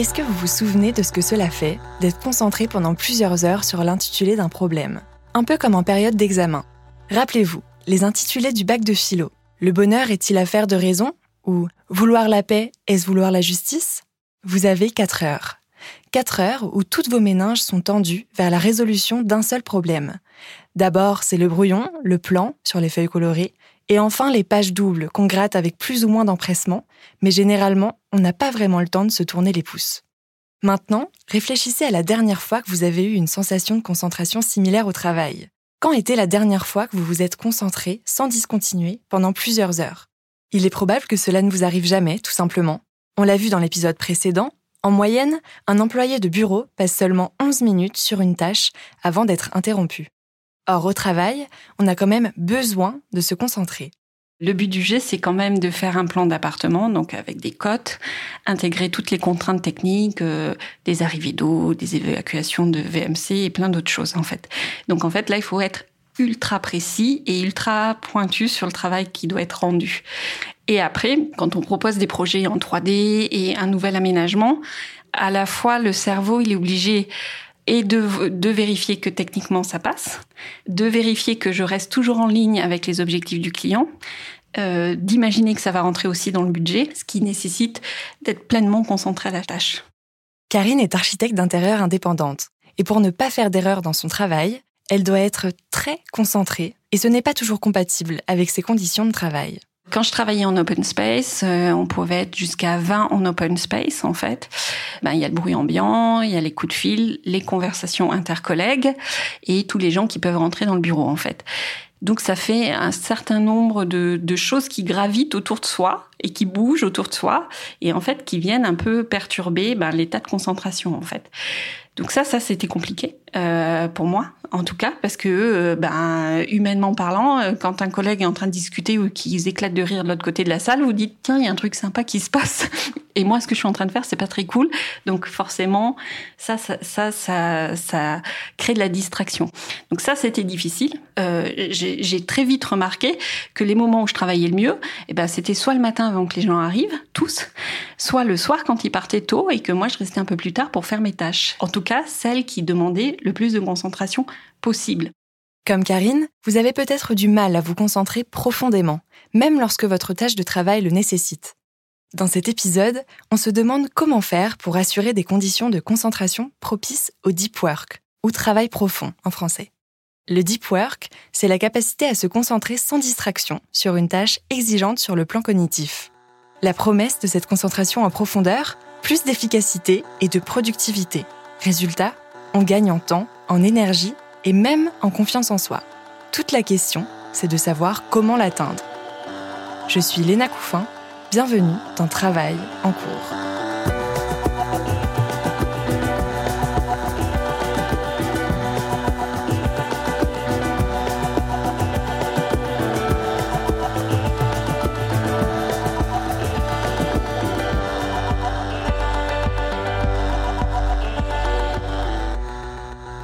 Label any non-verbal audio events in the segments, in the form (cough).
Est-ce que vous vous souvenez de ce que cela fait d'être concentré pendant plusieurs heures sur l'intitulé d'un problème? Un peu comme en période d'examen. Rappelez-vous, les intitulés du bac de philo. Le bonheur est-il affaire de raison? Ou vouloir la paix, est-ce vouloir la justice? Vous avez 4 heures. 4 heures où toutes vos méninges sont tendues vers la résolution d'un seul problème. D'abord, c'est le brouillon, le plan sur les feuilles colorées, et enfin les pages doubles qu'on gratte avec plus ou moins d'empressement, mais généralement, on n'a pas vraiment le temps de se tourner les pouces. Maintenant, réfléchissez à la dernière fois que vous avez eu une sensation de concentration similaire au travail. Quand était la dernière fois que vous vous êtes concentré sans discontinuer pendant plusieurs heures? Il est probable que cela ne vous arrive jamais, tout simplement. On l'a vu dans l'épisode précédent, en moyenne, un employé de bureau passe seulement 11 minutes sur une tâche avant d'être interrompu. Or, au travail, on a quand même besoin de se concentrer. Le but du jet, c'est quand même de faire un plan d'appartement, donc avec des cotes, intégrer toutes les contraintes techniques, euh, des arrivées d'eau, des évacuations de VMC et plein d'autres choses en fait. Donc en fait, là, il faut être ultra précis et ultra pointu sur le travail qui doit être rendu. Et après, quand on propose des projets en 3D et un nouvel aménagement, à la fois le cerveau, il est obligé et de, vérifier que techniquement ça passe, de vérifier que je reste toujours en ligne avec les objectifs du client, euh, d'imaginer que ça va rentrer aussi dans le budget, ce qui nécessite d'être pleinement concentré à la tâche. Karine est architecte d'intérieur indépendante, et pour ne pas faire d'erreur dans son travail, elle doit être très concentrée, et ce n'est pas toujours compatible avec ses conditions de travail. Quand je travaillais en open space, euh, on pouvait être jusqu'à 20 en open space en fait. Ben, il y a le bruit ambiant, il y a les coups de fil, les conversations intercollègues et tous les gens qui peuvent rentrer dans le bureau en fait. Donc ça fait un certain nombre de, de, choses qui gravitent autour de soi et qui bougent autour de soi et en fait qui viennent un peu perturber ben, l'état de concentration en fait. Donc ça, ça c'était compliqué euh, pour moi en tout cas, parce que, euh, ben, humainement parlant, euh, quand un collègue est en train de discuter ou qu'ils éclatent de rire de l'autre côté de la salle, vous dites tiens, il y a un truc sympa qui se passe. (laughs) Et moi, ce que je suis en train de faire, c'est pas très cool. Donc forcément, ça, ça, ça, ça, crée de la distraction. Donc ça, c'était difficile. Euh, J'ai très vite remarqué que les moments où je travaillais le mieux, eh ben, c'était soit le matin avant que les gens arrivent, tous, soit le soir quand ils partaient tôt et que moi, je restais un peu plus tard pour faire mes tâches. En tout cas, celles qui demandaient le plus de concentration possible. Comme Karine, vous avez peut-être du mal à vous concentrer profondément, même lorsque votre tâche de travail le nécessite. Dans cet épisode, on se demande comment faire pour assurer des conditions de concentration propices au deep work, ou travail profond en français. Le deep work, c'est la capacité à se concentrer sans distraction sur une tâche exigeante sur le plan cognitif. La promesse de cette concentration en profondeur, plus d'efficacité et de productivité. Résultat, on gagne en temps, en énergie et même en confiance en soi. Toute la question, c'est de savoir comment l'atteindre. Je suis Léna Couffin, bienvenue dans Travail en cours.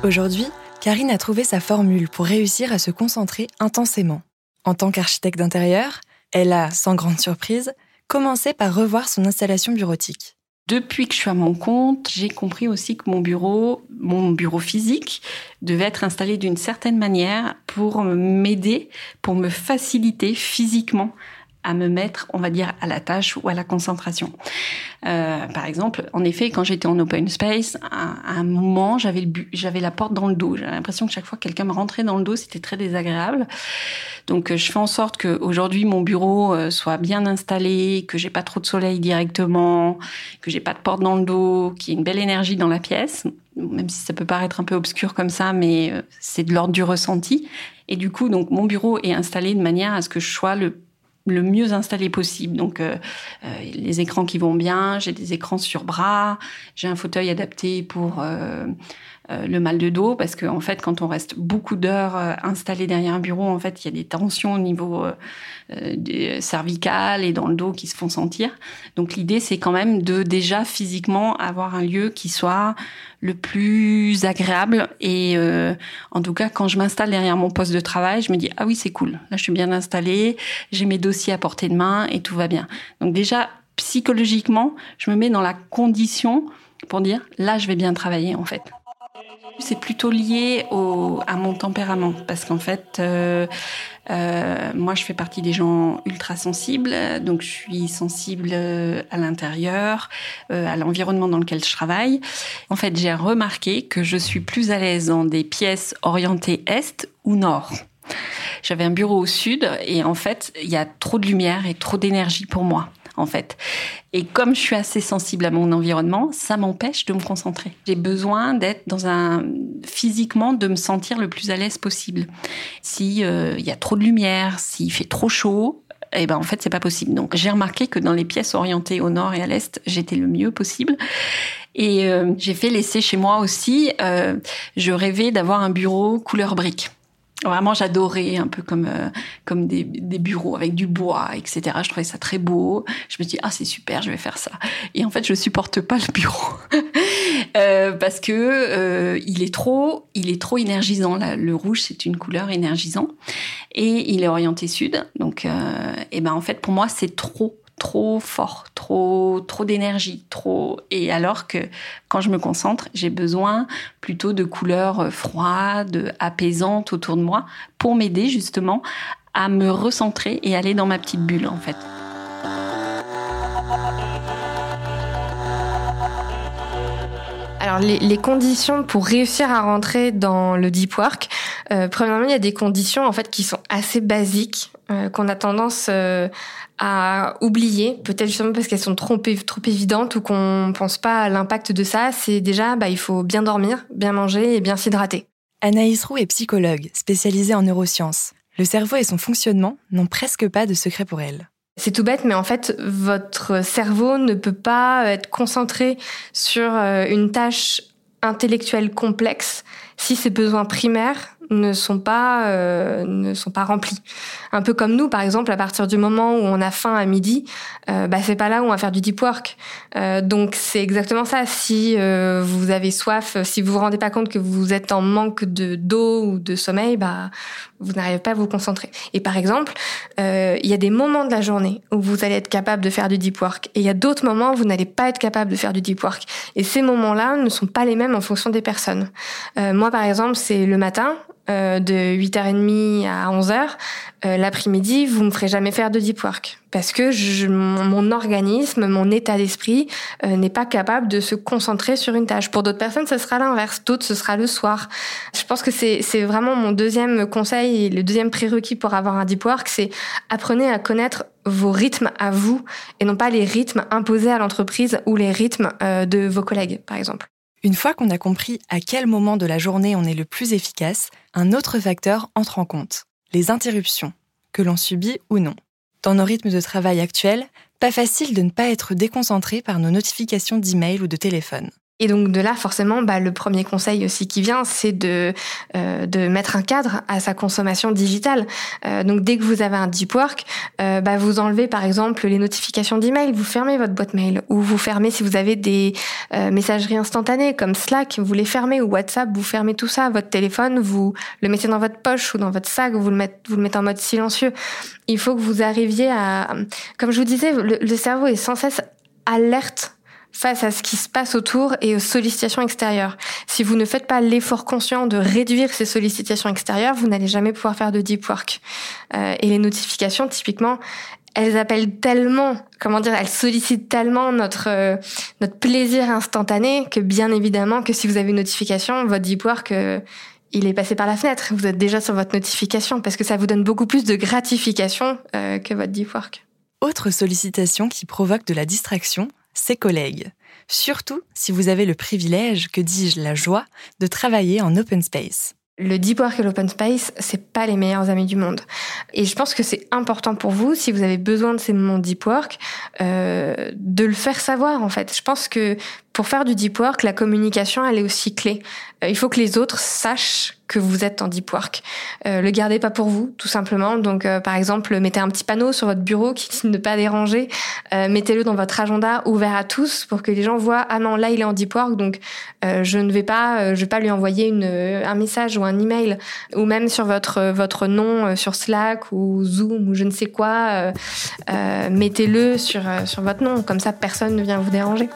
Aujourd'hui, Karine a trouvé sa formule pour réussir à se concentrer intensément. En tant qu'architecte d'intérieur, elle a, sans grande surprise, commencé par revoir son installation bureautique. Depuis que je suis à mon compte, j'ai compris aussi que mon bureau, mon bureau physique, devait être installé d'une certaine manière pour m'aider, pour me faciliter physiquement à me mettre, on va dire, à la tâche ou à la concentration. Euh, par exemple, en effet, quand j'étais en open space, à, un moment, j'avais j'avais la porte dans le dos. J'avais l'impression que chaque fois que quelqu'un me rentrait dans le dos, c'était très désagréable. Donc, euh, je fais en sorte que aujourd'hui mon bureau euh, soit bien installé, que j'ai pas trop de soleil directement, que j'ai pas de porte dans le dos, qu'il y ait une belle énergie dans la pièce. Même si ça peut paraître un peu obscur comme ça, mais c'est de l'ordre du ressenti. Et du coup, donc mon bureau est installé de manière à ce que je sois le le mieux installé possible. Donc euh, euh, les écrans qui vont bien, j'ai des écrans sur bras, j'ai un fauteuil adapté pour euh, euh, le mal de dos parce que en fait quand on reste beaucoup d'heures euh, installé derrière un bureau en fait il y a des tensions au niveau euh, des cervicales et dans le dos qui se font sentir. Donc l'idée c'est quand même de déjà physiquement avoir un lieu qui soit le plus agréable. Et en tout cas quand je m'installe derrière mon poste de travail je me dis ah oui c'est cool. Là je suis bien installée. J'ai mes dossiers à portée de main et tout va bien donc déjà psychologiquement je me mets dans la condition pour dire là je vais bien travailler en fait c'est plutôt lié au, à mon tempérament parce qu'en fait, euh, euh, moi, je fais partie des gens ultra sensibles, donc je suis sensible euh, à l'intérieur, euh, à l'environnement dans lequel je travaille. En fait, j'ai remarqué que je suis plus à l'aise dans des pièces orientées est ou nord. J'avais un bureau au sud et en fait, il y a trop de lumière et trop d'énergie pour moi en fait. Et comme je suis assez sensible à mon environnement, ça m'empêche de me concentrer. J'ai besoin d'être dans un physiquement de me sentir le plus à l'aise possible. Si euh, il y a trop de lumière, s'il fait trop chaud, eh ben en fait c'est pas possible. Donc j'ai remarqué que dans les pièces orientées au nord et à l'est, j'étais le mieux possible. Et euh, j'ai fait l'essai chez moi aussi. Euh, je rêvais d'avoir un bureau couleur brique. Vraiment, j'adorais un peu comme euh, comme des, des, bureaux avec du bois, etc. Je trouvais ça très beau. Je me dis ah c'est super, je vais faire ça. Et en fait, je supporte pas le bureau (laughs) euh, parce que euh, il est trop, il est trop énergisant. Le rouge, c'est une couleur énergisante et il est orienté sud. Donc, et eh ben en fait, pour moi, c'est trop trop fort, trop d'énergie, trop et alors que quand je me concentre, j'ai besoin plutôt de couleurs froides, apaisantes autour de moi pour m'aider justement à me recentrer et aller dans ma petite bulle en fait. Les, conditions pour réussir à rentrer dans le deep work, euh, premièrement il y a des conditions en fait qui sont assez basiques euh, qu'on a tendance euh, à oublier, peut-être justement parce qu'elles sont trop, évidentes ou qu'on pense pas à l'impact de ça, c'est déjà, bah, il faut bien dormir, bien manger et bien s'hydrater. Anaïs Roux est psychologue, spécialisée en neurosciences. Le cerveau et son fonctionnement n'ont presque pas de secret pour elle. C'est tout bête, mais en fait, votre cerveau ne peut pas être concentré sur euh, une tâche intellectuelle complexe si ses besoins primaires ne sont pas euh, ne sont pas remplis. Un peu comme nous, par exemple, à partir du moment où on a faim à midi, euh, bah c'est pas là où on va faire du deep work. Euh, donc c'est exactement ça. Si euh, vous avez soif, si vous vous rendez pas compte que vous êtes en manque de d'eau ou de sommeil, bah vous n'arrivez pas à vous concentrer. Et par exemple, euh, il y a des moments de la journée où vous allez être capable de faire du deep work, et il y a d'autres moments où vous n'allez pas être capable de faire du deep work. Et ces moments-là ne sont pas les mêmes en fonction des personnes. moi, par exemple, c'est le matin euh, de 8h30 à 11h, euh, l'après-midi, vous me ferez jamais faire de deep work parce que je, mon, organisme, mon état d'esprit euh, n'est pas capable de se concentrer sur une tâche. Pour d'autres personnes, ce sera l'inverse. D'autres, ce sera le soir. Je pense que c'est vraiment mon deuxième conseil et le deuxième prérequis pour avoir un deep work, c'est apprenez à connaître vos rythmes à vous et non pas les rythmes imposés à l'entreprise ou les rythmes de vos collègues, par exemple. Une fois qu'on a compris à quel moment de la journée on est le plus efficace, un autre facteur entre en compte, les interruptions, que l'on subit ou non. Dans nos rythmes de travail actuels, pas facile de ne pas être déconcentré par nos notifications d'email ou de téléphone. Et donc de là, forcément, bah, le premier conseil aussi qui vient, c'est de, euh, de mettre un cadre à sa consommation digitale. Euh, donc dès que vous avez un deep work, euh, bah, vous enlevez par exemple les notifications d'email, vous fermez votre boîte mail, ou vous fermez si vous avez des euh, messageries instantanées comme Slack, vous les fermez, ou WhatsApp, vous fermez tout ça. Votre téléphone, vous le mettez dans votre poche ou dans votre sac, vous le mettez, vous le mettez en mode silencieux. Il faut que vous arriviez à, comme je vous disais, le, le cerveau est sans cesse alerte face à ce qui se passe autour et aux sollicitations extérieures. Si vous ne faites pas l'effort conscient de réduire ces sollicitations extérieures, vous n'allez jamais pouvoir faire de deep work. Euh, et les notifications, typiquement, elles appellent tellement, comment dire, elles sollicitent tellement notre euh, notre plaisir instantané que bien évidemment que si vous avez une notification, votre deep work euh, il est passé par la fenêtre. Vous êtes déjà sur votre notification parce que ça vous donne beaucoup plus de gratification que votre deep work. Autre sollicitation qui provoque de la distraction, ses collègues. Surtout si vous avez le privilège, que dis-je, la joie, de travailler en open space. Le deep work et l'open space, c'est pas les meilleurs amis du monde. Et je pense que c'est important pour vous, si vous avez besoin de ces moments deep work, euh, de le faire savoir en fait. Je pense que pour faire du deep work, la communication, elle est aussi clé. Euh, il faut que les autres sachent que vous êtes en deep work. Euh, le gardez pas pour vous, tout simplement. Donc, euh, par exemple, mettez un petit panneau sur votre bureau qui ne pas déranger. Euh, mettez-le dans votre agenda ouvert à tous pour que les gens voient ah non là il est en deep work donc je ne vais pas je vais pas lui envoyer une, un message ou un email ou même sur votre votre nom sur Slack ou Zoom ou je ne sais quoi. mettez-le sur sur votre nom comme ça personne ne vient vous déranger.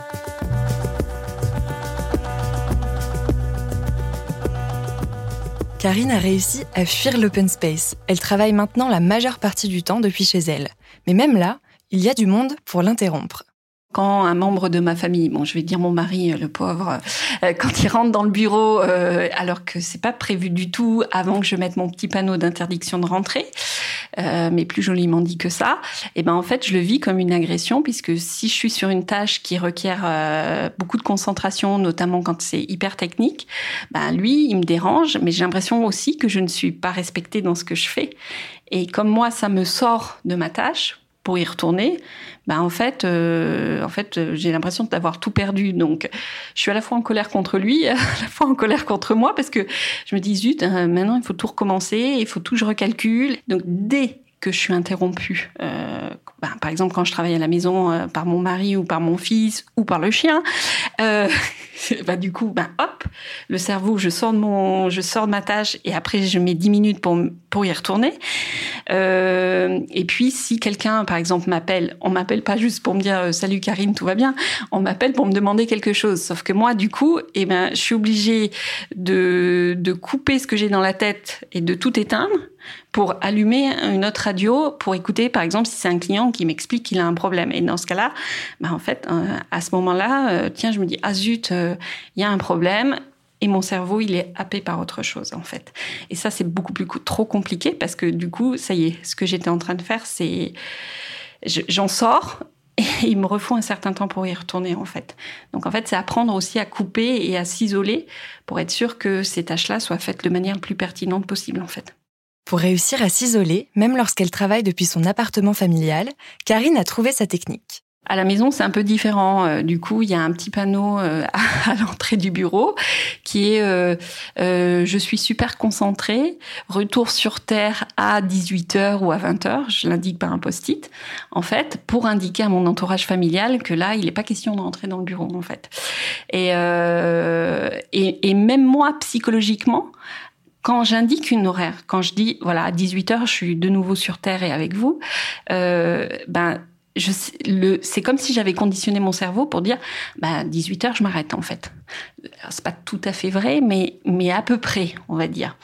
Karine a réussi à fuir l'open space. Elle travaille maintenant la majeure partie du temps depuis chez elle. Mais même là, il y a du monde pour l'interrompre. Quand un membre de ma famille, bon, je vais dire mon mari, le pauvre, euh, (laughs) quand il rentre dans le bureau, euh, alors que c'est pas prévu du tout, avant que je mette mon petit panneau d'interdiction de rentrer, euh, mais plus joliment dit que ça, et eh ben en fait je le vis comme une agression puisque si je suis sur une tâche qui requiert euh, beaucoup de concentration, notamment quand c'est hyper technique, ben lui il me dérange, mais j'ai l'impression aussi que je ne suis pas respectée dans ce que je fais. Et comme moi ça me sort de ma tâche, pour y retourner, ben en fait, euh, en fait, j'ai l'impression d'avoir tout perdu. Donc, je suis à la fois en colère contre lui, (laughs) à la fois en colère contre moi, parce que je me dis zut, hein, maintenant il faut tout recommencer, il faut tout je recalcule. Donc, dès que je suis interrompue, euh, ben, par exemple quand je travaille à la maison euh, par mon mari ou par mon fils ou par le chien, euh, (laughs) bah, du coup, ben hop, le cerveau, je sors de mon, je sors de ma tâche et après je mets 10 minutes pour pour y retourner. Euh, et puis si quelqu'un, par exemple, m'appelle, on m'appelle pas juste pour me dire euh, salut Karine, tout va bien, on m'appelle pour me demander quelque chose. Sauf que moi, du coup, eh ben, je suis obligée de de couper ce que j'ai dans la tête et de tout éteindre pour allumer une autre radio pour écouter, par exemple, si c'est un client qui m'explique qu'il a un problème. Et dans ce cas-là, bah en fait, euh, à ce moment-là, euh, tiens, je me dis, ah zut, euh, il y a un problème. Et mon cerveau, il est happé par autre chose, en fait. Et ça, c'est beaucoup plus trop compliqué parce que du coup, ça y est, ce que j'étais en train de faire, c'est, j'en sors et (laughs) il me refaut un certain temps pour y retourner, en fait. Donc, en fait, c'est apprendre aussi à couper et à s'isoler pour être sûr que ces tâches-là soient faites de manière la plus pertinente possible, en fait. Pour réussir à s'isoler, même lorsqu'elle travaille depuis son appartement familial, Karine a trouvé sa technique. À la maison, c'est un peu différent. Euh, du coup, il y a un petit panneau euh, (laughs) à l'entrée du bureau qui est euh, je suis super concentrée, retour sur terre à 18h ou à 20h, je l'indique par un post-it, en fait, pour indiquer à mon entourage familial que là, il n'est pas question de rentrer dans le bureau, en fait. Et, même moi, psychologiquement, quand j'indique une horaire, quand je dis voilà à 18 h je suis de nouveau sur terre et avec vous, euh, ben c'est comme si j'avais conditionné mon cerveau pour dire bah 18 h je m'arrête en fait. C'est pas tout à fait vrai, mais, mais à peu près, on va dire.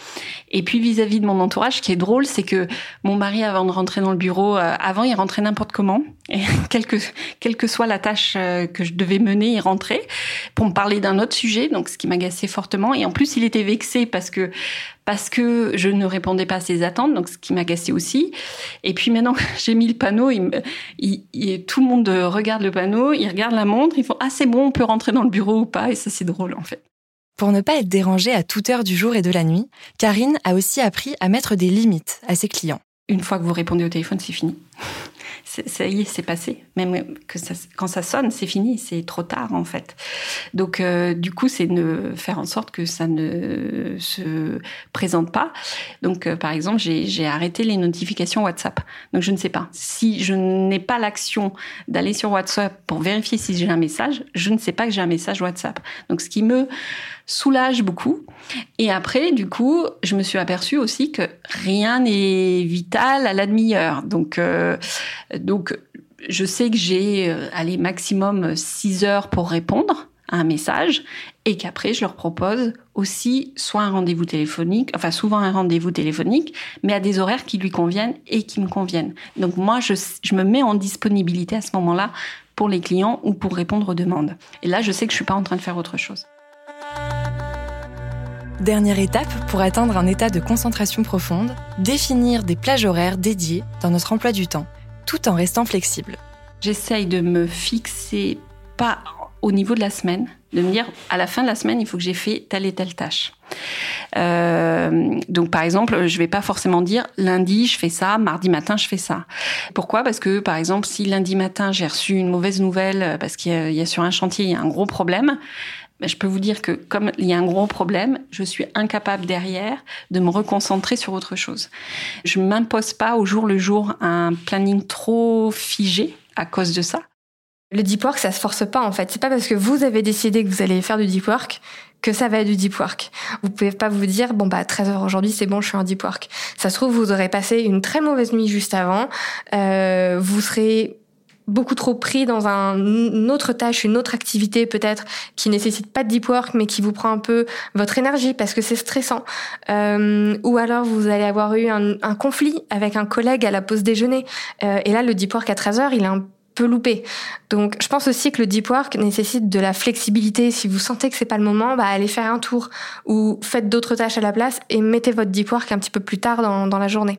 Et puis vis-à-vis de mon entourage, ce qui est drôle, c'est que mon mari, avant de rentrer dans le bureau, euh, avant, il rentrait n'importe comment. Et (laughs) quelle que, que soit la tâche euh, que je devais mener, il rentrait pour me parler d'un autre sujet, donc ce qui m'agaçait fortement. Et en plus, il était vexé parce que parce que je ne répondais pas à ses attentes, donc ce qui m'agaçait aussi. Et puis maintenant, j'ai mis le panneau, il, tout le monde regarde le panneau, il regarde la montre, ils font ah c'est bon, on peut rentrer dans le bureau ou pas, c'est drôle en fait. Pour ne pas être dérangée à toute heure du jour et de la nuit, Karine a aussi appris à mettre des limites à ses clients. Une fois que vous répondez au téléphone, c'est fini ça y est, c'est passé. Même quand ça sonne, c'est fini, c'est trop tard en fait. Donc euh, du coup, c'est de faire en sorte que ça ne se présente pas. Donc euh, par exemple, j'ai arrêté les notifications WhatsApp. Donc je ne sais pas si je n'ai pas l'action d'aller sur WhatsApp pour vérifier si j'ai un message, je ne sais pas que j'ai un message WhatsApp. Donc ce qui me soulage beaucoup. Et après, du coup, je me suis aperçue aussi que rien n'est vital à la demi-heure. Donc, euh, donc, je sais que j'ai, euh, allez, maximum 6 heures pour répondre à un message et qu'après, je leur propose aussi soit un rendez-vous téléphonique, enfin souvent un rendez-vous téléphonique, mais à des horaires qui lui conviennent et qui me conviennent. Donc moi, je, me mets en disponibilité à ce moment-là pour les clients ou pour répondre aux demandes. Et là, je sais que je suis pas en train de faire autre chose. Dernière étape pour atteindre un état de concentration profonde, définir des plages horaires dédiées dans notre emploi du temps, tout en restant flexible. J'essaye de me fixer pas au niveau de la semaine, de me dire à la fin de la semaine, il faut que j'ai fait telle et telle tâche. Euh, donc par exemple, je vais pas forcément dire lundi je fais ça, mardi matin je fais ça. Pourquoi? Parce que par exemple, si lundi matin j'ai reçu une mauvaise nouvelle parce qu'il y, a sur un chantier il y a un gros problème, je peux vous dire que comme il y a un gros problème, je suis incapable derrière de me reconcentrer sur autre chose. Je m'impose pas au jour le jour un planning trop figé à cause de ça. Le deep work, ça se force pas en fait. C'est pas parce que vous avez décidé que vous allez faire du deep work que ça va être du deep work. Vous pouvez pas vous dire bon bah 13 heures aujourd'hui c'est bon je suis en deep work. Ça se trouve vous aurez passé une très mauvaise nuit juste avant. Euh, vous serez beaucoup trop pris dans un, une autre tâche, une autre activité peut-être qui nécessite pas de deep work mais qui vous prend un peu votre énergie parce que c'est stressant. Euh, ou alors vous allez avoir eu un, un, conflit avec un collègue à la pause déjeuner. Euh, et là, le deep work à 13 heures, il est un peu loupé. Donc, je pense aussi que le deep work nécessite de la flexibilité. Si vous sentez que c'est pas le moment, bah, allez faire un tour ou faites d'autres tâches à la place et mettez votre deep work un petit peu plus tard dans, dans la journée.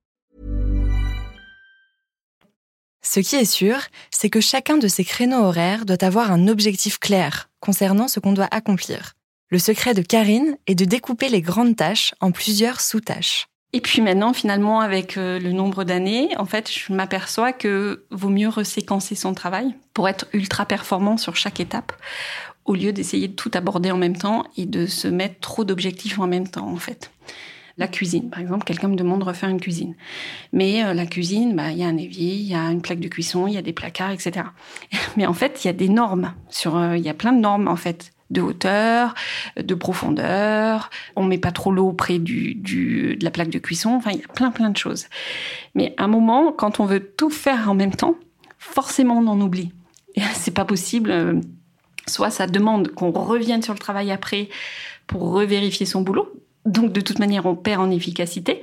Ce qui est sûr, c'est que chacun de ces créneaux horaires doit avoir un objectif clair concernant ce qu'on doit accomplir. Le secret de Karine est de découper les grandes tâches en plusieurs sous-tâches. Et puis maintenant, finalement, avec euh, le nombre d'années, en fait, je m'aperçois que vaut mieux reséquencer son travail pour être ultra performant sur chaque étape, au lieu d'essayer de tout aborder en même temps et de se mettre trop d'objectifs en même temps, en fait. La cuisine, par exemple, quelqu'un me demande de refaire une cuisine. Mais euh, la cuisine, bah, il y a un évier, il y a une plaque de cuisson, il y a des placards, etc. (laughs) Mais en fait, il y a des normes. Euh, il y a plein de normes, en fait de hauteur, de profondeur. On met pas trop l'eau près du, du, de la plaque de cuisson. Enfin, il y a plein, plein de choses. Mais à un moment, quand on veut tout faire en même temps, forcément, on en oublie. Et (laughs) c'est pas possible. Euh, soit ça demande qu'on revienne sur le travail après pour revérifier son boulot. Donc de toute manière, on perd en efficacité.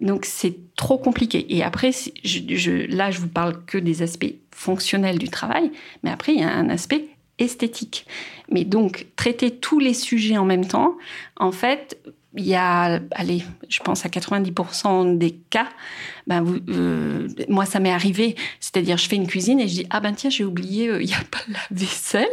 Donc c'est trop compliqué. Et après, je, là, je vous parle que des aspects fonctionnels du travail, mais après, il y a un aspect esthétique. Mais donc, traiter tous les sujets en même temps, en fait, il y a, allez, je pense à 90% des cas, ben vous, euh, moi ça m'est arrivé, c'est-à-dire je fais une cuisine et je dis ah ben tiens j'ai oublié, euh, il n'y a pas la vaisselle,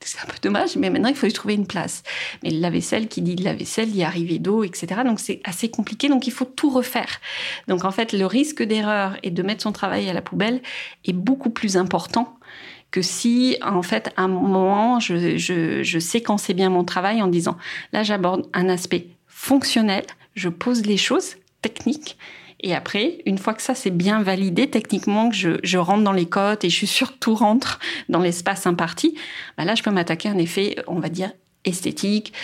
c'est un peu dommage, mais maintenant il faut y trouver une place. Mais la vaisselle qui dit de la vaisselle, il y a arrivé d'eau, etc. Donc c'est assez compliqué, donc il faut tout refaire. Donc en fait le risque d'erreur et de mettre son travail à la poubelle est beaucoup plus important que si, en fait, à un moment, je, je, je séquençais bien mon travail en disant, là, j'aborde un aspect fonctionnel, je pose les choses techniques, et après, une fois que ça c'est bien validé techniquement, que je, rentre dans les cotes et je suis sûre que tout rentre dans l'espace imparti, bah là je peux m'attaquer à un effet, on va dire, esthétique,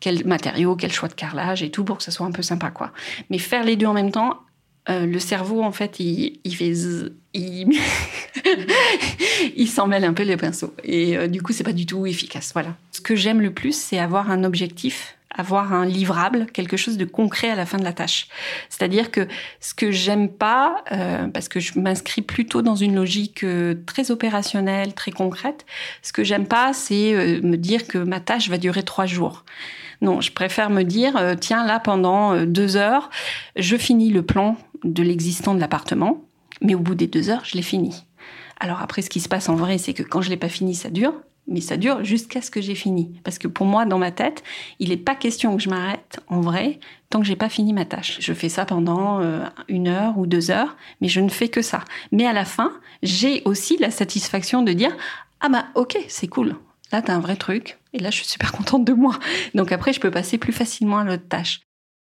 quel matériau, quel choix de carrelage et tout pour que ça soit un peu sympa quoi. Mais faire les deux en même temps, euh, le cerveau en fait il, il fait (laughs) il s'en mêle un peu les pinceaux et euh, du coup c'est pas du tout efficace. Voilà. Ce que j'aime le plus c'est avoir un objectif avoir un livrable, quelque chose de concret à la fin de la tâche. C'est-à-dire que ce que j'aime pas, euh, parce que je m'inscris plutôt dans une logique euh, très opérationnelle, très concrète, ce que j'aime pas, c'est euh, me dire que ma tâche va durer trois jours. Non, je préfère me dire, tiens, là, pendant deux heures, je finis le plan de l'existant de l'appartement, mais au bout des deux heures, je l'ai fini. Alors après, ce qui se passe en vrai, c'est que quand je l'ai pas fini, ça dure mais ça dure jusqu'à ce que j'ai fini. Parce que pour moi, dans ma tête, il n'est pas question que je m'arrête en vrai tant que j'ai pas fini ma tâche. Je fais ça pendant euh, une heure ou deux heures, mais je ne fais que ça. Mais à la fin, j'ai aussi la satisfaction de dire ah bah ok, c'est cool. Là, t'as un vrai truc. Et là, je suis super contente de moi. Donc après, je peux passer plus facilement à l'autre tâche.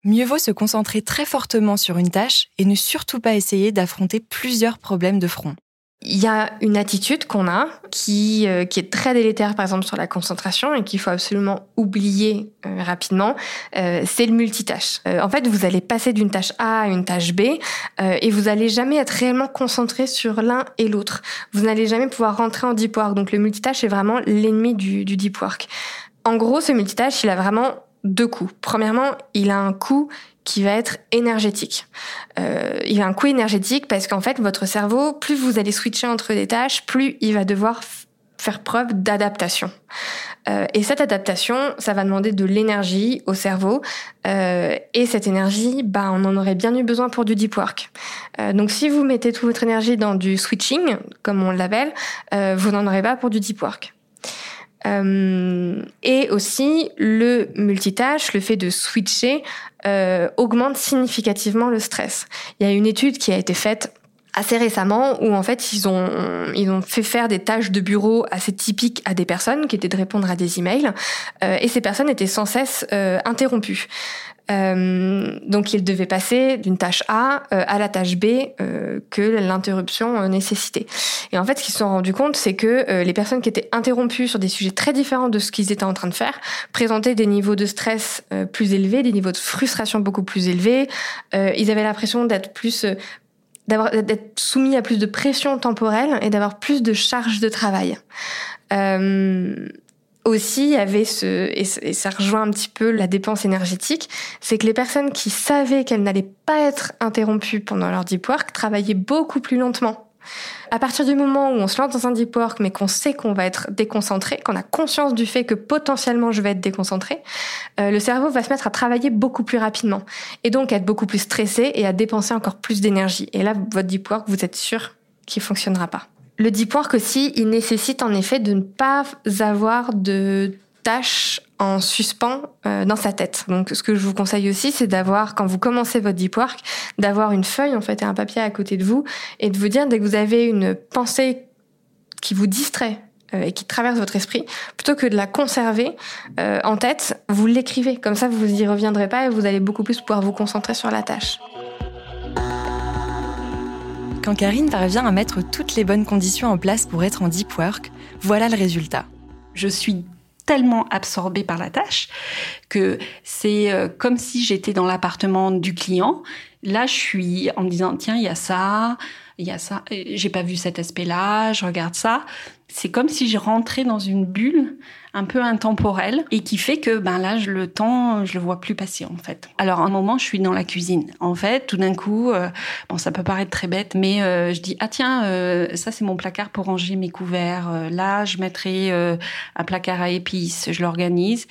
Mieux vaut se concentrer très fortement sur une tâche et ne surtout pas essayer d'affronter plusieurs problèmes de front. Il y a une attitude qu'on a qui, euh, qui est très délétère, par exemple, sur la concentration et qu'il faut absolument oublier euh, rapidement, euh, c'est le multitâche. en fait, vous allez passer d'une tâche A à une tâche B et vous allez jamais être réellement concentré sur l'un et l'autre. Vous n'allez jamais pouvoir rentrer en deep work. Donc le multitâche est vraiment l'ennemi du, du deep work. En gros, ce multitâche, il a vraiment deux coups. Premièrement, il a un coût qui va être énergétique. Euh, il a un coût énergétique parce qu'en fait, votre cerveau, plus vous allez switcher entre des tâches, plus il va devoir faire preuve d'adaptation. Euh, et cette adaptation, ça va demander de l'énergie au cerveau. Euh, et cette énergie, bah, on en aurait bien eu besoin pour du deep work. Euh, donc si vous mettez toute votre énergie dans du switching, comme on l'appelle, euh, vous n'en aurez pas pour du deep work. Euh, et aussi, le multitâche, le fait de switcher, euh, augmente significativement le stress. Il y a une étude qui a été faite assez récemment où en fait ils ont ils ont fait faire des tâches de bureau assez typiques à des personnes qui étaient de répondre à des emails euh, et ces personnes étaient sans cesse interrompues. Euh, donc il devait passer d'une tâche A euh, à la tâche B euh, que l'interruption nécessitait. Et en fait, ce qu'ils se sont rendus compte, c'est que les personnes qui étaient interrompues sur des sujets très différents de ce qu'ils étaient en train de faire présentaient des niveaux de stress plus élevés, des niveaux de frustration beaucoup plus élevés. ils avaient l'impression d'être plus d'être soumis à plus de pression temporelle et d'avoir plus de charge de travail. Aussi, il y avait ce, et ça rejoint un petit peu la dépense énergétique, c'est que les personnes qui savaient qu'elles n'allaient pas être interrompues pendant leur deep work travaillaient beaucoup plus lentement. À partir du moment où on se lance dans un deep work, mais qu'on sait qu'on va être déconcentré, qu'on a conscience du fait que potentiellement je vais être déconcentré, euh, le cerveau va se mettre à travailler beaucoup plus rapidement et donc à être beaucoup plus stressé et à dépenser encore plus d'énergie. Et là, votre deep work, vous êtes sûr qu'il fonctionnera pas. Le deep work aussi, il nécessite en effet de ne pas avoir de tâches en suspens euh, dans sa tête. Donc ce que je vous conseille aussi, c'est d'avoir, quand vous commencez votre deep work, d'avoir une feuille en fait et un papier à côté de vous et de vous dire dès que vous avez une pensée qui vous distrait euh, et qui traverse votre esprit, plutôt que de la conserver euh, en tête, vous l'écrivez. Comme ça, vous y reviendrez pas et vous allez beaucoup plus pouvoir vous concentrer sur la tâche. Quand Karine parvient à mettre toutes les bonnes conditions en place pour être en deep work, voilà le résultat. Je suis tellement absorbée par la tâche que c'est euh, comme si j'étais dans l'appartement du client. Là, je suis en me disant tiens, il y a ça, il y a ça, j'ai pas vu cet aspect-là, je regarde ça. C'est comme si je rentrais dans une bulle un peu intemporelle et qui fait que ben là le temps je le vois plus passer en fait. Alors un moment je suis dans la cuisine. En fait, tout d'un coup euh, bon ça peut paraître très bête mais euh, je dis ah tiens euh, ça c'est mon placard pour ranger mes couverts. là, je mettrai un placard à épices, je l'organise.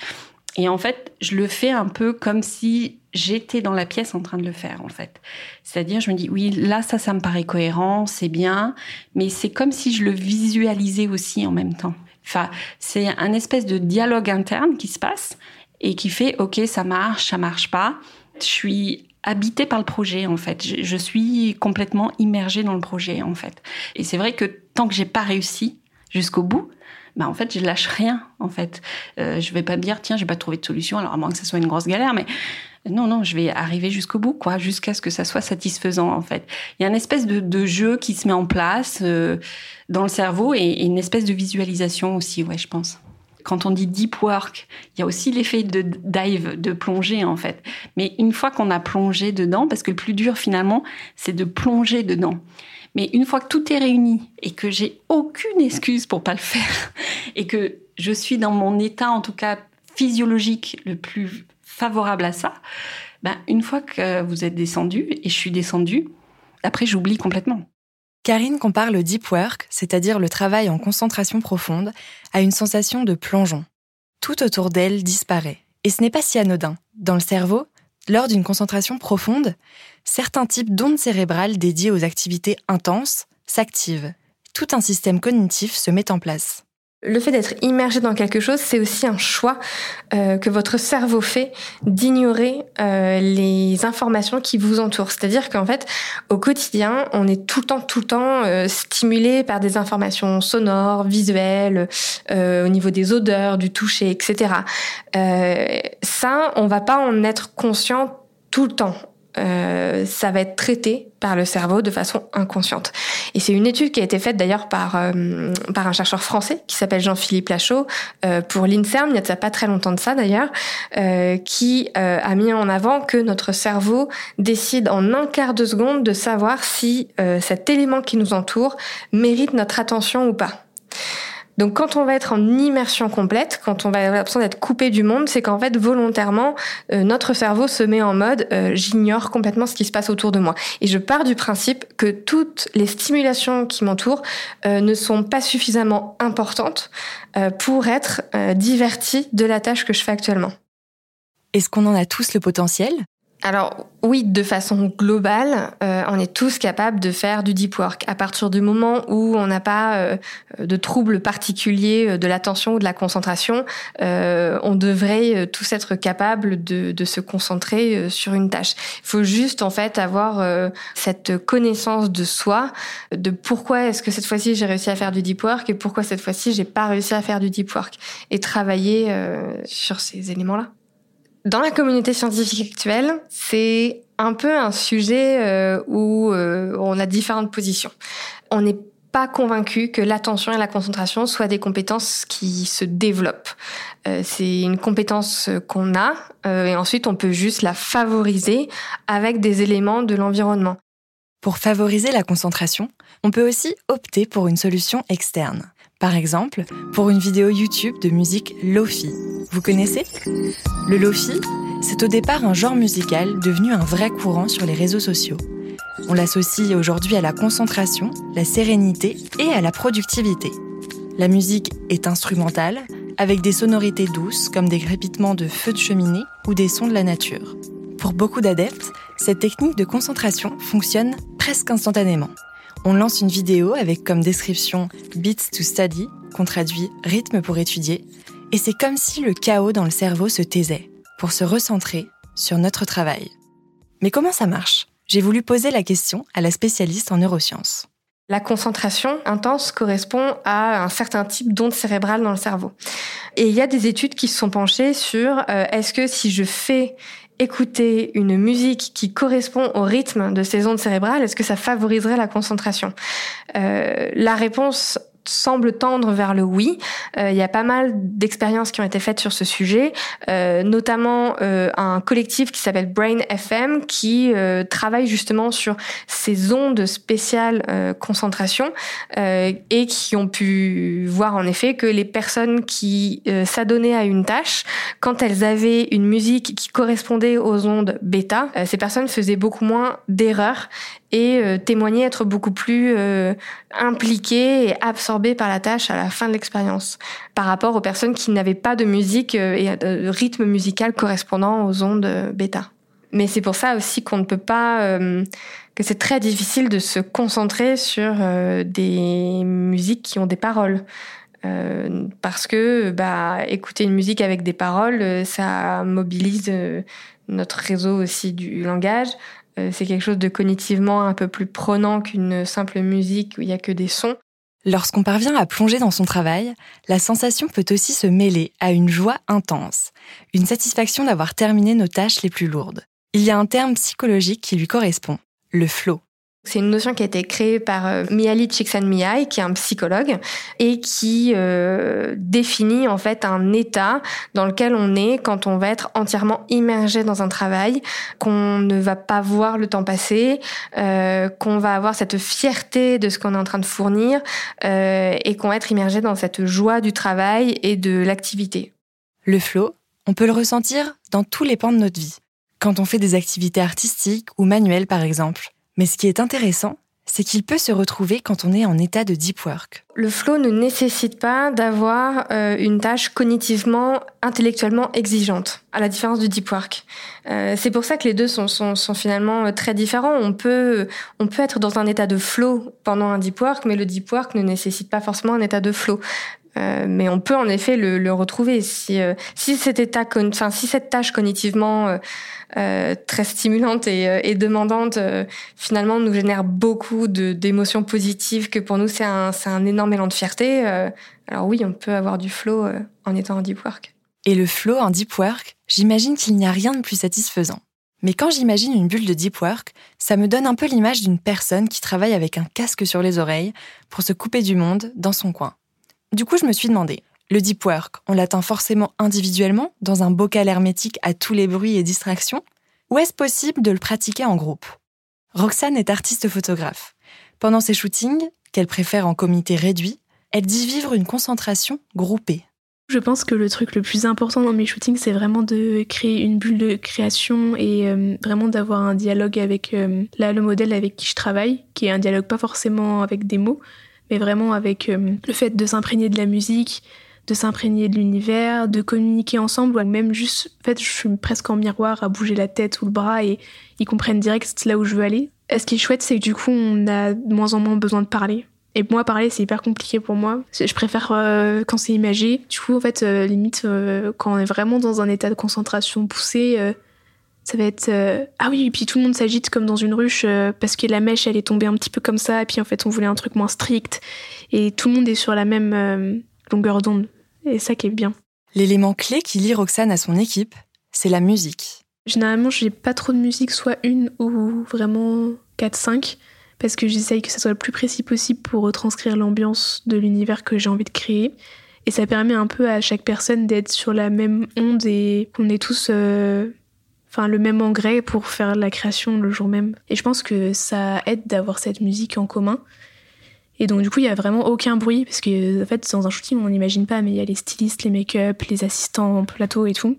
Et en fait, je le fais un peu comme si j'étais dans la pièce en train de le faire, en fait. C'est-à-dire, je me dis, oui, là, ça, ça me paraît cohérent, c'est bien, mais c'est comme si je le visualisais aussi en même temps. Enfin, c'est un espèce de dialogue interne qui se passe et qui fait, OK, ça marche, ça marche pas. Je suis habitée par le projet, en fait. Je, suis complètement immergée dans le projet, en fait. Et c'est vrai que tant que j'ai pas réussi, jusqu'au bout, bah en fait je lâche rien en fait. Euh, je vais pas me dire tiens j'ai pas trouvé de solution alors à moins que ça soit une grosse galère mais non non je vais arriver jusqu'au bout quoi jusqu'à ce que ça soit satisfaisant en fait. Il y a une espèce de, jeu qui se met en place euh, dans le cerveau et, une espèce de visualisation aussi ouais je pense. Quand on dit deep work, il y a aussi l'effet de dive, de plonger en fait. Mais une fois qu'on a plongé dedans, parce que le plus dur finalement, c'est de plonger dedans. Mais une fois que tout est réuni et que j'ai aucune excuse pour pas le faire (laughs) et que je suis dans mon état, en tout cas physiologique, le plus favorable à ça, ben, une fois que vous êtes descendu et je suis descendue, après j'oublie complètement. Karine compare le deep work, c'est-à-dire le travail en concentration profonde, à une sensation de plongeon. Tout autour d'elle disparaît. Et ce n'est pas si anodin. Dans le cerveau, lors d'une concentration profonde, certains types d'ondes cérébrales dédiées aux activités intenses s'activent. Tout un système cognitif se met en place. Le fait d'être immergé dans quelque chose, c'est aussi un choix euh, que votre cerveau fait d'ignorer euh, les informations qui vous entourent. C'est-à-dire qu'en fait, au quotidien, on est tout le temps, tout le temps euh, stimulé par des informations sonores, visuelles, au niveau des odeurs, du toucher, etc. ça, on va pas en être conscient tout le temps. Euh, ça va être traité par le cerveau de façon inconsciente. Et c'est une étude qui a été faite d'ailleurs par euh, par un chercheur français qui s'appelle Jean-Philippe Lachaud euh, pour l'Inserm, il y a pas très longtemps de ça d'ailleurs, qui a mis en avant que notre cerveau décide en un quart de seconde de savoir si cet élément qui nous entoure mérite notre attention ou pas. Donc quand on va être en immersion complète, quand on va avoir l'impression d'être coupé du monde, c'est qu'en fait volontairement euh, notre cerveau se met en mode euh, j'ignore complètement ce qui se passe autour de moi. Et je pars du principe que toutes les stimulations qui m'entourent euh, ne sont pas suffisamment importantes pour être diverties de la tâche que je fais actuellement. Est-ce qu'on en a tous le potentiel? Alors oui, de façon globale, euh, on est tous capables de faire du deep work. À partir du moment où on n'a pas euh, de troubles particuliers euh, de l'attention ou de la concentration, on devrait tous être capables de, de, se concentrer sur une tâche. Il faut juste en fait avoir cette connaissance de soi, de pourquoi est-ce que cette fois-ci j'ai réussi à faire du deep work et pourquoi cette fois-ci j'ai pas réussi à faire du deep work, et travailler sur ces éléments-là. Dans la communauté scientifique actuelle, c'est un peu un sujet euh, où euh, on a différentes positions. On n'est pas convaincu que l'attention et la concentration soient des compétences qui se développent. Euh, c'est une compétence qu'on a et ensuite on peut juste la favoriser avec des éléments de l'environnement. Pour favoriser la concentration, on peut aussi opter pour une solution externe. Par exemple, pour une vidéo YouTube de musique Lofi. Vous connaissez? Le Lofi, c'est au départ un genre musical devenu un vrai courant sur les réseaux sociaux. On l'associe aujourd'hui à la concentration, la sérénité et à la productivité. La musique est instrumentale, avec des sonorités douces comme des crépitements de feux de cheminée ou des sons de la nature. Pour beaucoup d'adeptes, cette technique de concentration fonctionne presque instantanément. On lance une vidéo avec comme description Beats to Study, qu'on traduit rythme pour étudier, et c'est comme si le chaos dans le cerveau se taisait pour se recentrer sur notre travail. Mais comment ça marche? J'ai voulu poser la question à la spécialiste en neurosciences. La concentration intense correspond à un certain type d'onde cérébrale dans le cerveau. Et il y a des études qui se sont penchées sur euh, est-ce que si je fais écouter une musique qui correspond au rythme de ces ondes cérébrales, est-ce que ça favoriserait la concentration? Euh, La réponse semble tendre vers le oui. Euh, il y a pas mal d'expériences qui ont été faites sur ce sujet, euh, notamment euh, un collectif qui s'appelle Brain FM qui euh, travaille justement sur ces ondes spéciales euh, concentration et qui ont pu voir en effet que les personnes qui s'adonnaient à une tâche, quand elles avaient une musique qui correspondait aux ondes bêta, ces personnes faisaient beaucoup moins d'erreurs et euh, témoigner être beaucoup plus euh, impliqué et absorbé par la tâche à la fin de l'expérience par rapport aux personnes qui n'avaient pas de musique euh, et de rythme musical correspondant aux ondes bêta. Mais c'est pour ça aussi qu'on ne peut pas que c'est très difficile de se concentrer sur des musiques qui ont des paroles. Euh, parce que bah, écouter une musique avec des paroles, ça mobilise notre réseau aussi du langage, euh, c'est quelque chose de cognitivement un peu plus prenant qu'une simple musique où il n'y a que des sons. Lorsqu'on parvient à plonger dans son travail, la sensation peut aussi se mêler à une joie intense, une satisfaction d'avoir terminé nos tâches les plus lourdes. Il y a un terme psychologique qui lui correspond, le flow. C'est une notion qui a été créée par euh, Mihaly Csikszentmihalyi, qui est un psychologue, et qui euh, définit en fait un état dans lequel on est quand on va être entièrement immergé dans un travail, qu'on ne va pas voir le temps passer, euh, qu'on va avoir cette fierté de ce qu'on est en train de fournir, euh, et qu'on va être immergé dans cette joie du travail et de l'activité. Le flow, on peut le ressentir dans tous les pans de notre vie. Quand on fait des activités artistiques ou manuelles par exemple mais ce qui est intéressant, c'est qu'il peut se retrouver quand on est en état de deep work. Le flow ne nécessite pas d'avoir euh, une tâche cognitivement, intellectuellement exigeante, à la différence du deep work. Euh, c'est pour ça que les deux sont, finalement euh, très différents. On peut, on peut être dans un état de flow pendant un deep work, mais le deep work ne nécessite pas forcément un état de flow. Euh, mais on peut en effet le, retrouver si euh, si cette tâche cognitivement euh, très stimulante et, demandante finalement nous génère beaucoup d'émotions positives que pour nous c'est un énorme élan de fierté. alors oui, on peut avoir du flow en étant en deep work. Et le flow en deep work, j'imagine qu'il n'y a rien de plus satisfaisant. Mais quand j'imagine une bulle de deep work, ça me donne un peu l'image d'une personne qui travaille avec un casque sur les oreilles pour se couper du monde dans son coin. Du coup, je me suis demandé, le deep work, on l'atteint forcément individuellement, dans un bocal hermétique à tous les bruits et distractions, ou est-ce possible de le pratiquer en groupe? Roxane est artiste photographe. Pendant ses shootings, qu'elle préfère en comité réduit, elle dit vivre une concentration groupée. Je pense que le truc le plus important dans mes shootings, c'est vraiment de créer une bulle de création et euh, vraiment d'avoir un dialogue avec euh, là, le modèle avec qui je travaille, qui est un dialogue pas forcément avec des mots, mais vraiment avec euh, le fait de s'imprégner de la musique, de s'imprégner de l'univers, de communiquer ensemble, ou même juste, en fait, je suis presque en miroir à bouger la tête ou le bras et ils comprennent direct là où je veux aller. ce qui est chouette, c'est que du coup, on a de moins en moins besoin de parler. Et moi, parler, c'est hyper compliqué pour moi. Je préfère euh, quand c'est imagé. Du coup, en fait, euh, limite, quand on est vraiment dans un état de concentration poussé, ça va être euh, ah oui et puis tout le monde s'agite comme dans une ruche euh, parce que la mèche elle est tombée un petit peu comme ça et puis en fait on voulait un truc moins strict et tout le monde est sur la même euh, longueur d'onde et ça qui est bien. L'élément clé qui lie Roxane à son équipe, c'est la musique. Généralement, j'ai pas trop de musique, soit une ou vraiment 4-5, parce que j'essaye que ça soit le plus précis possible pour retranscrire l'ambiance de l'univers que j'ai envie de créer. Et ça permet un peu à chaque personne d'être sur la même onde et qu'on est tous enfin le même engrais pour faire la création le jour même. Et je pense que ça aide d'avoir cette musique en commun. Et donc du coup, il y a vraiment aucun bruit parce que en fait, dans un shooting, on n'imagine pas, mais il y a les stylistes, les make-up, les assistants en plateau et tout.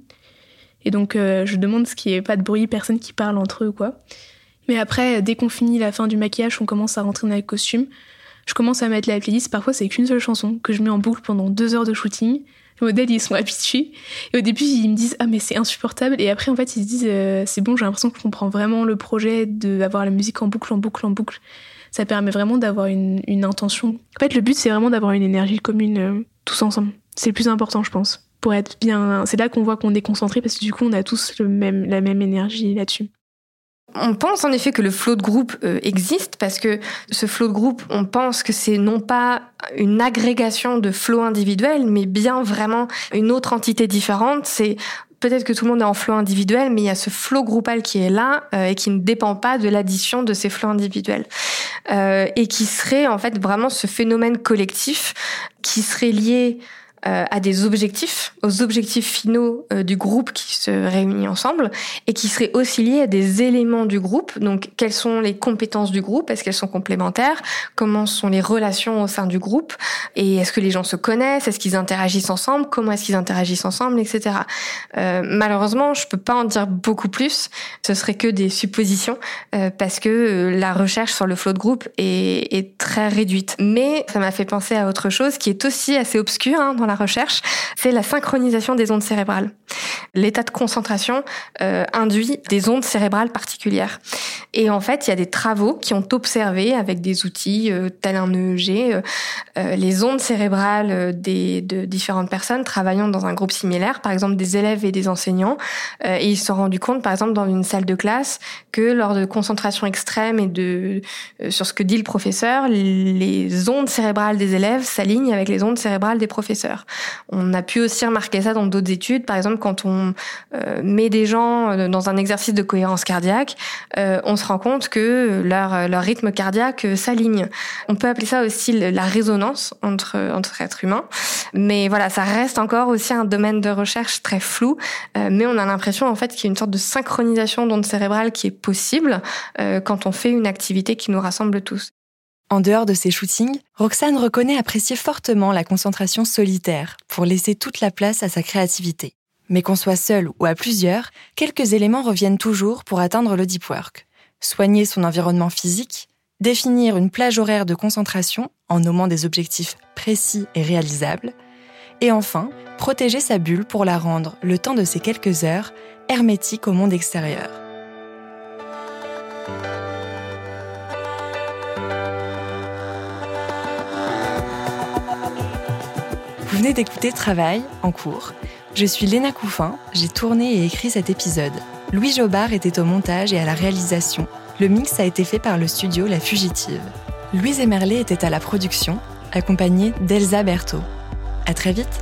Et donc euh, je demande ce qui est pas de bruit, personne qui parle entre eux quoi. Mais après, dès qu'on finit la fin du maquillage, on commence à rentrer dans les costumes. Je commence à mettre la playlist. Parfois, c'est qu'une seule chanson que je mets en boucle pendant deux heures de shooting modèles, ils sont habitués. Et au début, ils me disent Ah, mais c'est insupportable. Et après, en fait, ils se disent euh, C'est bon, j'ai l'impression que je comprends vraiment le projet d'avoir la musique en boucle, en boucle, en boucle. Ça permet vraiment d'avoir une, une, intention. En fait, le but, c'est vraiment d'avoir une énergie commune euh, tous ensemble. C'est le plus important, je pense. Pour être bien. C'est là qu'on voit qu'on est concentré parce que du coup, on a tous le même, la même énergie là-dessus. On pense en effet que le flot de groupe euh, existe parce que ce flot de groupe, on pense que c'est non pas une agrégation de flots individuels, mais bien vraiment une autre entité différente. C'est peut-être que tout le monde est en flot individuel, mais il y a ce flot groupal qui est là euh, et qui ne dépend pas de l'addition de ces flots individuels euh, et qui serait en fait vraiment ce phénomène collectif qui serait lié à des objectifs, aux objectifs finaux euh, du groupe qui se réunit ensemble, et qui seraient aussi liés à des éléments du groupe. Donc, quelles sont les compétences du groupe? Est-ce qu'elles sont complémentaires? Comment sont les relations au sein du groupe? Et est-ce que les gens se connaissent? Est-ce qu'ils interagissent ensemble? Comment est-ce qu'ils interagissent ensemble, etc. Euh, malheureusement, je peux pas en dire beaucoup plus. Ce serait que des suppositions euh, parce que la recherche sur le flot de groupe est, est très réduite. Mais ça m'a fait penser à autre chose qui est aussi assez obscur hein, dans recherche, c'est la synchronisation des ondes cérébrales. L'état de concentration euh, induit des ondes cérébrales particulières. Et en fait, il y a des travaux qui ont observé avec des outils euh, tels un EEG euh, les ondes cérébrales des, de différentes personnes travaillant dans un groupe similaire, par exemple des élèves et des enseignants. et ils se sont rendus compte, par exemple, dans une salle de classe, que lors de concentration extrême et de sur ce que dit le professeur, les ondes cérébrales des élèves s'alignent avec les ondes cérébrales des professeurs. On a pu aussi remarquer ça dans d'autres études, par exemple quand on euh, met des gens euh, dans un exercice de cohérence cardiaque, euh, on se rend compte que leur, leur rythme cardiaque s'aligne. On peut appeler ça aussi la résonance entre, entre êtres humains. Mais voilà, ça reste encore aussi un domaine de recherche très flou. mais on a l'impression en fait qu'il y a une sorte de synchronisation d'ondes cérébrales qui est possible quand on fait une activité qui nous rassemble tous. En dehors de ses shootings, Roxane reconnaît apprécier fortement la concentration solitaire pour laisser toute la place à sa créativité. Mais qu'on soit seul ou à plusieurs, quelques éléments reviennent toujours pour atteindre le deep work. Soigner son environnement physique, définir une plage horaire de concentration en nommant des objectifs précis et réalisables, et enfin, protéger sa bulle pour la rendre, le temps de ces quelques heures, hermétique au monde extérieur. Venez d'écouter Travail en cours je suis Léna Couffin, j'ai tourné et écrit cet épisode. Louis Jobard était au montage et à la réalisation. Le mix a été fait par le studio La Fugitive. Louise Emerlet était à la production, accompagnée d'Elsa Berthaud. À très vite!